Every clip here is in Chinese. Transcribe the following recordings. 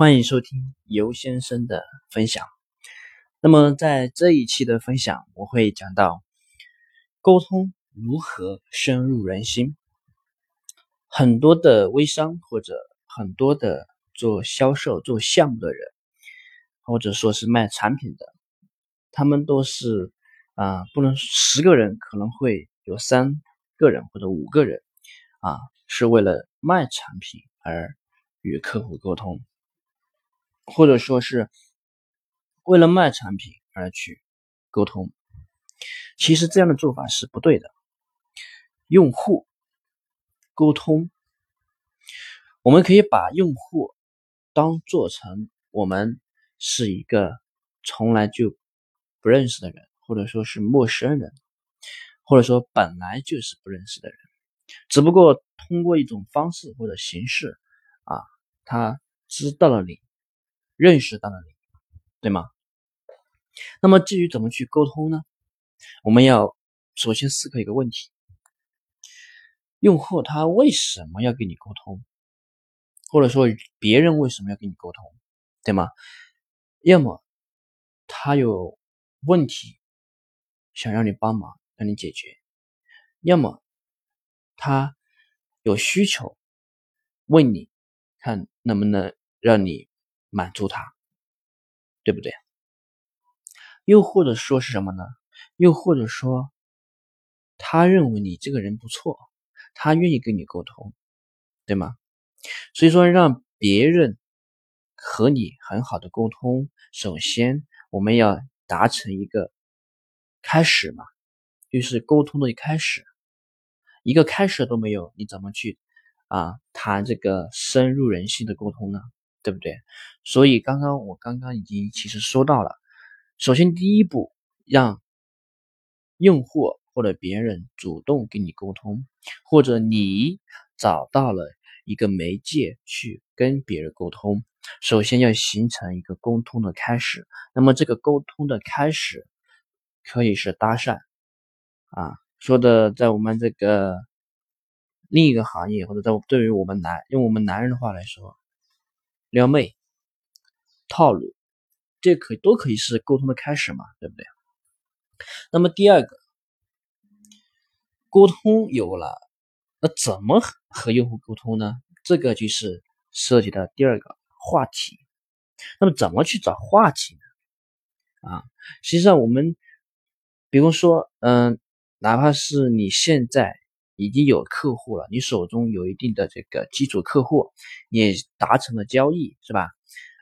欢迎收听尤先生的分享。那么在这一期的分享，我会讲到沟通如何深入人心。很多的微商或者很多的做销售、做项目的人，或者说是卖产品的，他们都是啊，不能十个人可能会有三个人或者五个人啊，是为了卖产品而与客户沟通。或者说是为了卖产品而去沟通，其实这样的做法是不对的。用户沟通，我们可以把用户当做成我们是一个从来就不认识的人，或者说是陌生人，或者说本来就是不认识的人，只不过通过一种方式或者形式啊，他知道了你。认识到了你，对吗？那么至于怎么去沟通呢？我们要首先思考一个问题：用户他为什么要跟你沟通？或者说别人为什么要跟你沟通，对吗？要么他有问题想让你帮忙，让你解决；要么他有需求问你，看能不能让你。满足他，对不对？又或者说是什么呢？又或者说，他认为你这个人不错，他愿意跟你沟通，对吗？所以说，让别人和你很好的沟通，首先我们要达成一个开始嘛，就是沟通的一开始，一个开始都没有，你怎么去啊谈这个深入人心的沟通呢？对不对？所以刚刚我刚刚已经其实说到了，首先第一步，让用户或者别人主动跟你沟通，或者你找到了一个媒介去跟别人沟通，首先要形成一个沟通的开始。那么这个沟通的开始可以是搭讪啊，说的在我们这个另一个行业，或者在对于我们男用我们男人的话来说。撩妹、套路，这可都可以是沟通的开始嘛，对不对？那么第二个，沟通有了，那怎么和用户沟通呢？这个就是涉及到第二个话题。那么怎么去找话题呢？啊，实际上我们，比如说，嗯，哪怕是你现在。已经有客户了，你手中有一定的这个基础客户，也达成了交易，是吧？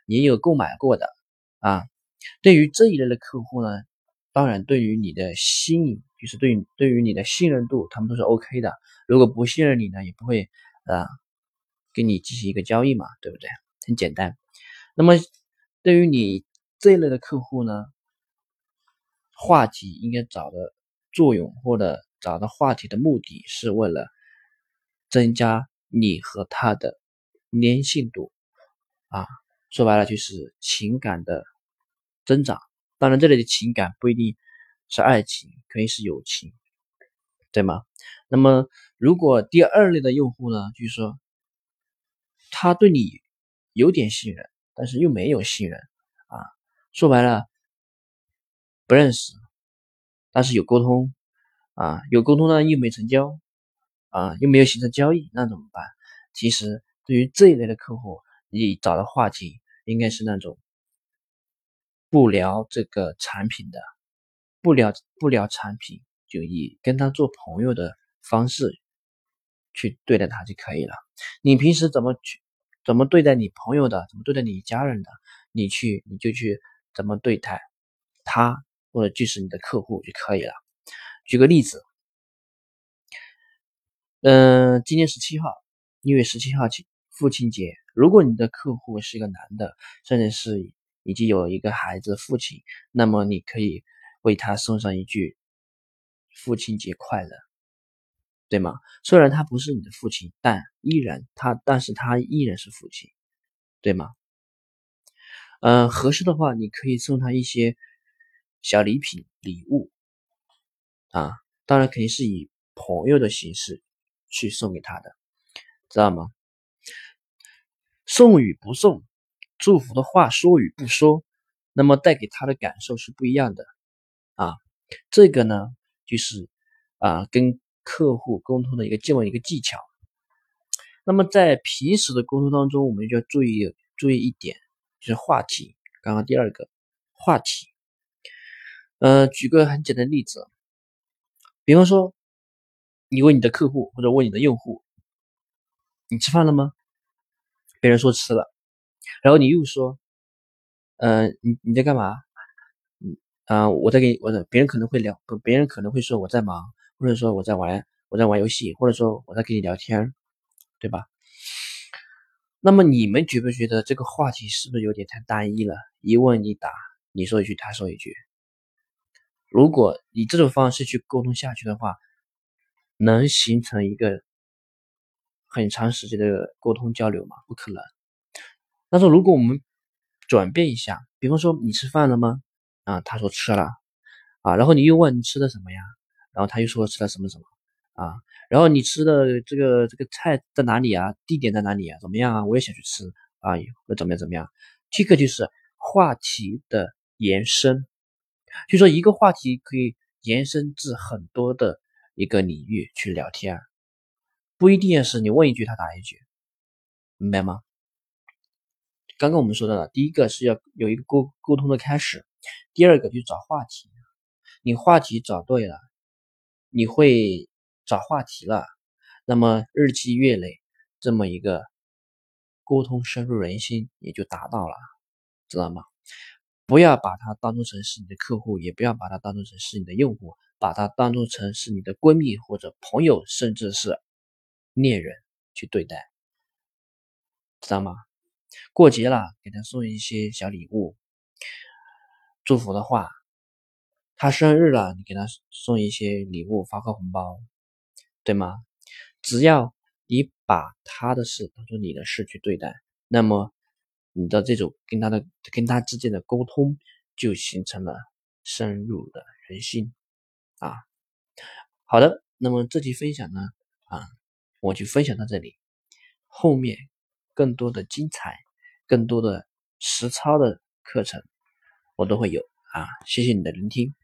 也有购买过的啊。对于这一类的客户呢，当然对于你的心意，就是对对于你的信任度，他们都是 OK 的。如果不信任你呢，也不会啊跟你进行一个交易嘛，对不对？很简单。那么对于你这一类的客户呢，话题应该找的作用或者。找到话题的目的是为了增加你和他的粘性度啊，说白了就是情感的增长。当然，这里的情感不一定是爱情，可以是友情，对吗？那么，如果第二类的用户呢，就是说他对你有点信任，但是又没有信任啊，说白了不认识，但是有沟通。啊，有沟通呢，又没成交，啊，又没有形成交易，那怎么办？其实对于这一类的客户，你找的话题应该是那种不聊这个产品的，不聊不聊产品，就以跟他做朋友的方式去对待他就可以了。你平时怎么去怎么对待你朋友的，怎么对待你家人的，你去你就去怎么对待他，或者就是你的客户就可以了。举个例子，嗯，今天十七号，一月十七号起父亲节。如果你的客户是一个男的，甚至是已经有一个孩子父亲，那么你可以为他送上一句“父亲节快乐”，对吗？虽然他不是你的父亲，但依然他，但是他依然是父亲，对吗？嗯，合适的话，你可以送他一些小礼品、礼物。啊，当然肯定是以朋友的形式去送给他的，知道吗？送与不送祝福的话说与不说，那么带给他的感受是不一样的啊。这个呢，就是啊跟客户沟通的一个基本一个技巧。那么在平时的沟通当中，我们就要注意注意一点，就是话题。刚刚第二个话题，呃，举个很简单的例子，比方说，你问你的客户或者问你的用户，你吃饭了吗？别人说吃了，然后你又说，呃，你你在干嘛？嗯啊，我在给我的别人可能会聊，别人可能会说我在忙，或者说我在玩，我在玩游戏，或者说我在跟你聊天。对吧？那么你们觉不觉得这个话题是不是有点太单一了？一问一答，你说一句，他说一句。如果以这种方式去沟通下去的话，能形成一个很长时间的沟通交流吗？不可能。但是如果我们转变一下，比方说你吃饭了吗？啊，他说吃了。啊，然后你又问你吃的什么呀？然后他又说吃了什么什么。啊，然后你吃的这个这个菜在哪里啊？地点在哪里啊？怎么样啊？我也想去吃啊，那怎么样怎么样？这个就是话题的延伸，就说一个话题可以延伸至很多的一个领域去聊天，不一定是你问一句他答一句，明白吗？刚刚我们说到了，第一个是要有一个沟沟通的开始，第二个就找话题，你话题找对了，你会。找话题了，那么日积月累，这么一个沟通深入人心也就达到了，知道吗？不要把它当做成是你的客户，也不要把它当做成是你的用户，把它当做成是你的闺蜜或者朋友，甚至是恋人去对待，知道吗？过节了，给他送一些小礼物，祝福的话；他生日了，你给他送一些礼物，发个红包。对吗？只要你把他的事当做你的事去对待，那么你的这种跟他的跟他之间的沟通就形成了深入的人心啊。好的，那么这期分享呢啊，我就分享到这里，后面更多的精彩、更多的实操的课程我都会有啊。谢谢你的聆听。